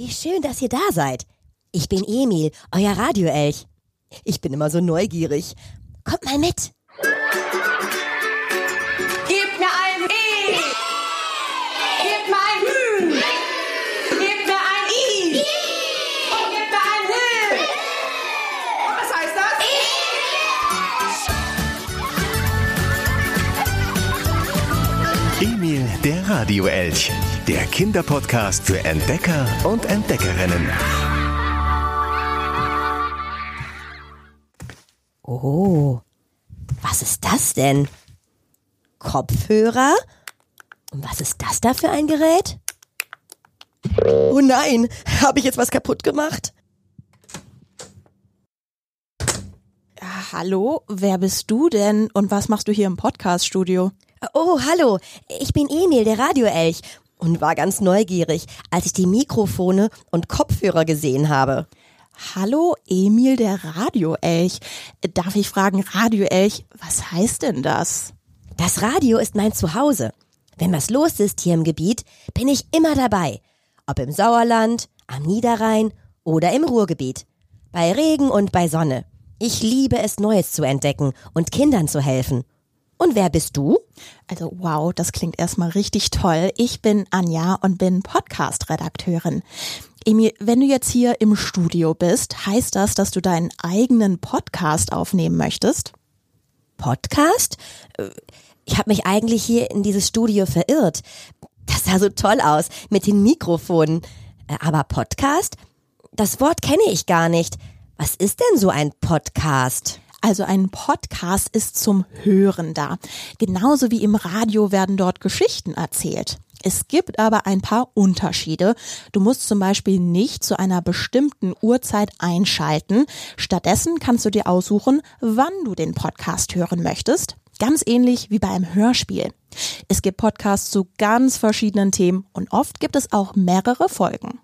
Wie schön, dass ihr da seid. Ich bin Emil, euer Radioelch. Ich bin immer so neugierig. Kommt mal mit. Der Radioelch. Der Kinderpodcast für Entdecker und Entdeckerinnen. Oh, was ist das denn? Kopfhörer? Und was ist das da für ein Gerät? Oh nein, habe ich jetzt was kaputt gemacht? Hallo, wer bist du denn und was machst du hier im Podcaststudio? Oh, hallo, ich bin Emil, der Radioelch und war ganz neugierig, als ich die Mikrofone und Kopfhörer gesehen habe. Hallo, Emil, der Radioelch. Darf ich fragen, Radioelch, was heißt denn das? Das Radio ist mein Zuhause. Wenn was los ist hier im Gebiet, bin ich immer dabei. Ob im Sauerland, am Niederrhein oder im Ruhrgebiet. Bei Regen und bei Sonne. Ich liebe es, Neues zu entdecken und Kindern zu helfen. Und wer bist du? Also wow, das klingt erstmal richtig toll. Ich bin Anja und bin Podcast-Redakteurin. Emil, wenn du jetzt hier im Studio bist, heißt das, dass du deinen eigenen Podcast aufnehmen möchtest? Podcast? Ich habe mich eigentlich hier in dieses Studio verirrt. Das sah so toll aus mit den Mikrofonen. Äh, Aber Podcast? Das Wort kenne ich gar nicht. Was ist denn so ein Podcast? Also ein Podcast ist zum Hören da. Genauso wie im Radio werden dort Geschichten erzählt. Es gibt aber ein paar Unterschiede. Du musst zum Beispiel nicht zu einer bestimmten Uhrzeit einschalten. Stattdessen kannst du dir aussuchen, wann du den Podcast hören möchtest. Ganz ähnlich wie bei einem Hörspiel. Es gibt Podcasts zu ganz verschiedenen Themen und oft gibt es auch mehrere Folgen.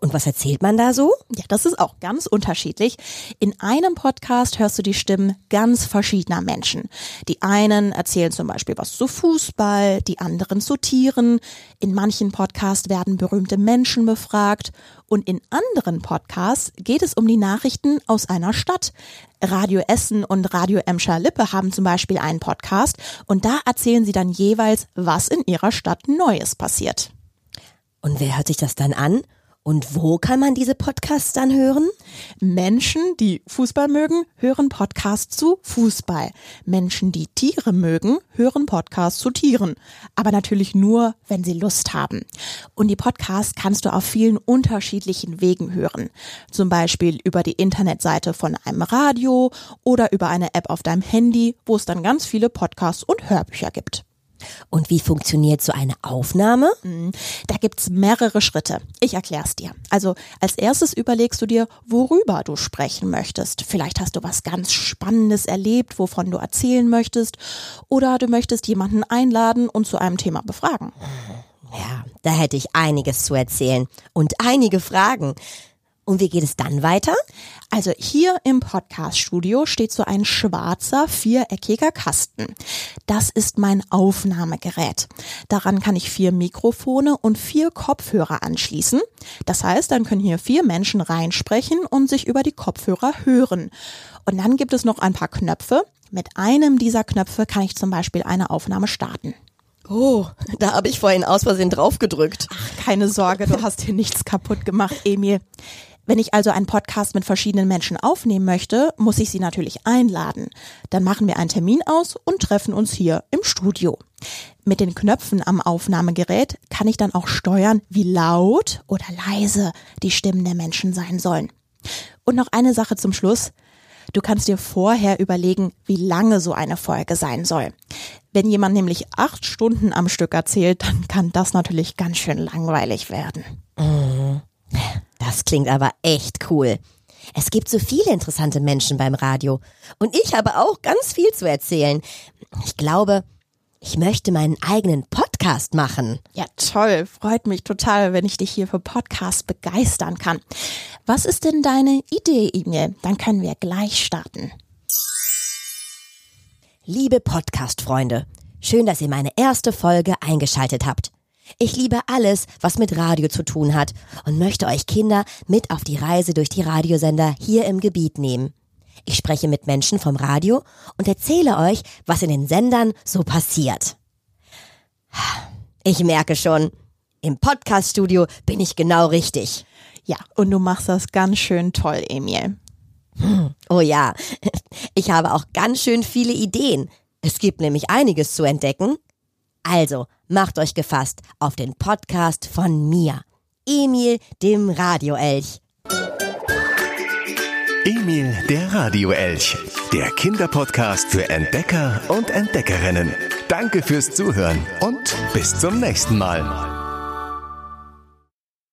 Und was erzählt man da so? Ja, das ist auch ganz unterschiedlich. In einem Podcast hörst du die Stimmen ganz verschiedener Menschen. Die einen erzählen zum Beispiel was zu Fußball, die anderen zu Tieren. In manchen Podcasts werden berühmte Menschen befragt. Und in anderen Podcasts geht es um die Nachrichten aus einer Stadt. Radio Essen und Radio Emscher Lippe haben zum Beispiel einen Podcast und da erzählen sie dann jeweils, was in ihrer Stadt Neues passiert. Und wer hört sich das dann an? Und wo kann man diese Podcasts dann hören? Menschen, die Fußball mögen, hören Podcasts zu Fußball. Menschen, die Tiere mögen, hören Podcasts zu Tieren. Aber natürlich nur, wenn sie Lust haben. Und die Podcasts kannst du auf vielen unterschiedlichen Wegen hören. Zum Beispiel über die Internetseite von einem Radio oder über eine App auf deinem Handy, wo es dann ganz viele Podcasts und Hörbücher gibt. Und wie funktioniert so eine Aufnahme? Da gibt's mehrere Schritte. Ich erklär's dir. Also als erstes überlegst du dir, worüber du sprechen möchtest. Vielleicht hast du was ganz Spannendes erlebt, wovon du erzählen möchtest. Oder du möchtest jemanden einladen und zu einem Thema befragen. Ja, da hätte ich einiges zu erzählen und einige Fragen. Und wie geht es dann weiter? Also hier im Podcast-Studio steht so ein schwarzer, viereckiger Kasten. Das ist mein Aufnahmegerät. Daran kann ich vier Mikrofone und vier Kopfhörer anschließen. Das heißt, dann können hier vier Menschen reinsprechen und sich über die Kopfhörer hören. Und dann gibt es noch ein paar Knöpfe. Mit einem dieser Knöpfe kann ich zum Beispiel eine Aufnahme starten. Oh, da habe ich vorhin aus Versehen drauf gedrückt. Keine Sorge, du hast hier nichts kaputt gemacht, Emil. Wenn ich also einen Podcast mit verschiedenen Menschen aufnehmen möchte, muss ich sie natürlich einladen. Dann machen wir einen Termin aus und treffen uns hier im Studio. Mit den Knöpfen am Aufnahmegerät kann ich dann auch steuern, wie laut oder leise die Stimmen der Menschen sein sollen. Und noch eine Sache zum Schluss. Du kannst dir vorher überlegen, wie lange so eine Folge sein soll. Wenn jemand nämlich acht Stunden am Stück erzählt, dann kann das natürlich ganz schön langweilig werden. Das klingt aber echt cool. Es gibt so viele interessante Menschen beim Radio. Und ich habe auch ganz viel zu erzählen. Ich glaube, ich möchte meinen eigenen Podcast machen. Ja, toll. Freut mich total, wenn ich dich hier für Podcasts begeistern kann. Was ist denn deine Idee, Emil? Dann können wir gleich starten. Liebe Podcast-Freunde, schön, dass ihr meine erste Folge eingeschaltet habt. Ich liebe alles, was mit Radio zu tun hat und möchte euch Kinder mit auf die Reise durch die Radiosender hier im Gebiet nehmen. Ich spreche mit Menschen vom Radio und erzähle euch, was in den Sendern so passiert. Ich merke schon, im Podcaststudio bin ich genau richtig. Ja, und du machst das ganz schön toll, Emil. Oh ja, ich habe auch ganz schön viele Ideen. Es gibt nämlich einiges zu entdecken. Also, macht euch gefasst auf den Podcast von mir, Emil, dem Radioelch. Emil, der Radioelch. Der Kinderpodcast für Entdecker und Entdeckerinnen. Danke fürs Zuhören und bis zum nächsten Mal.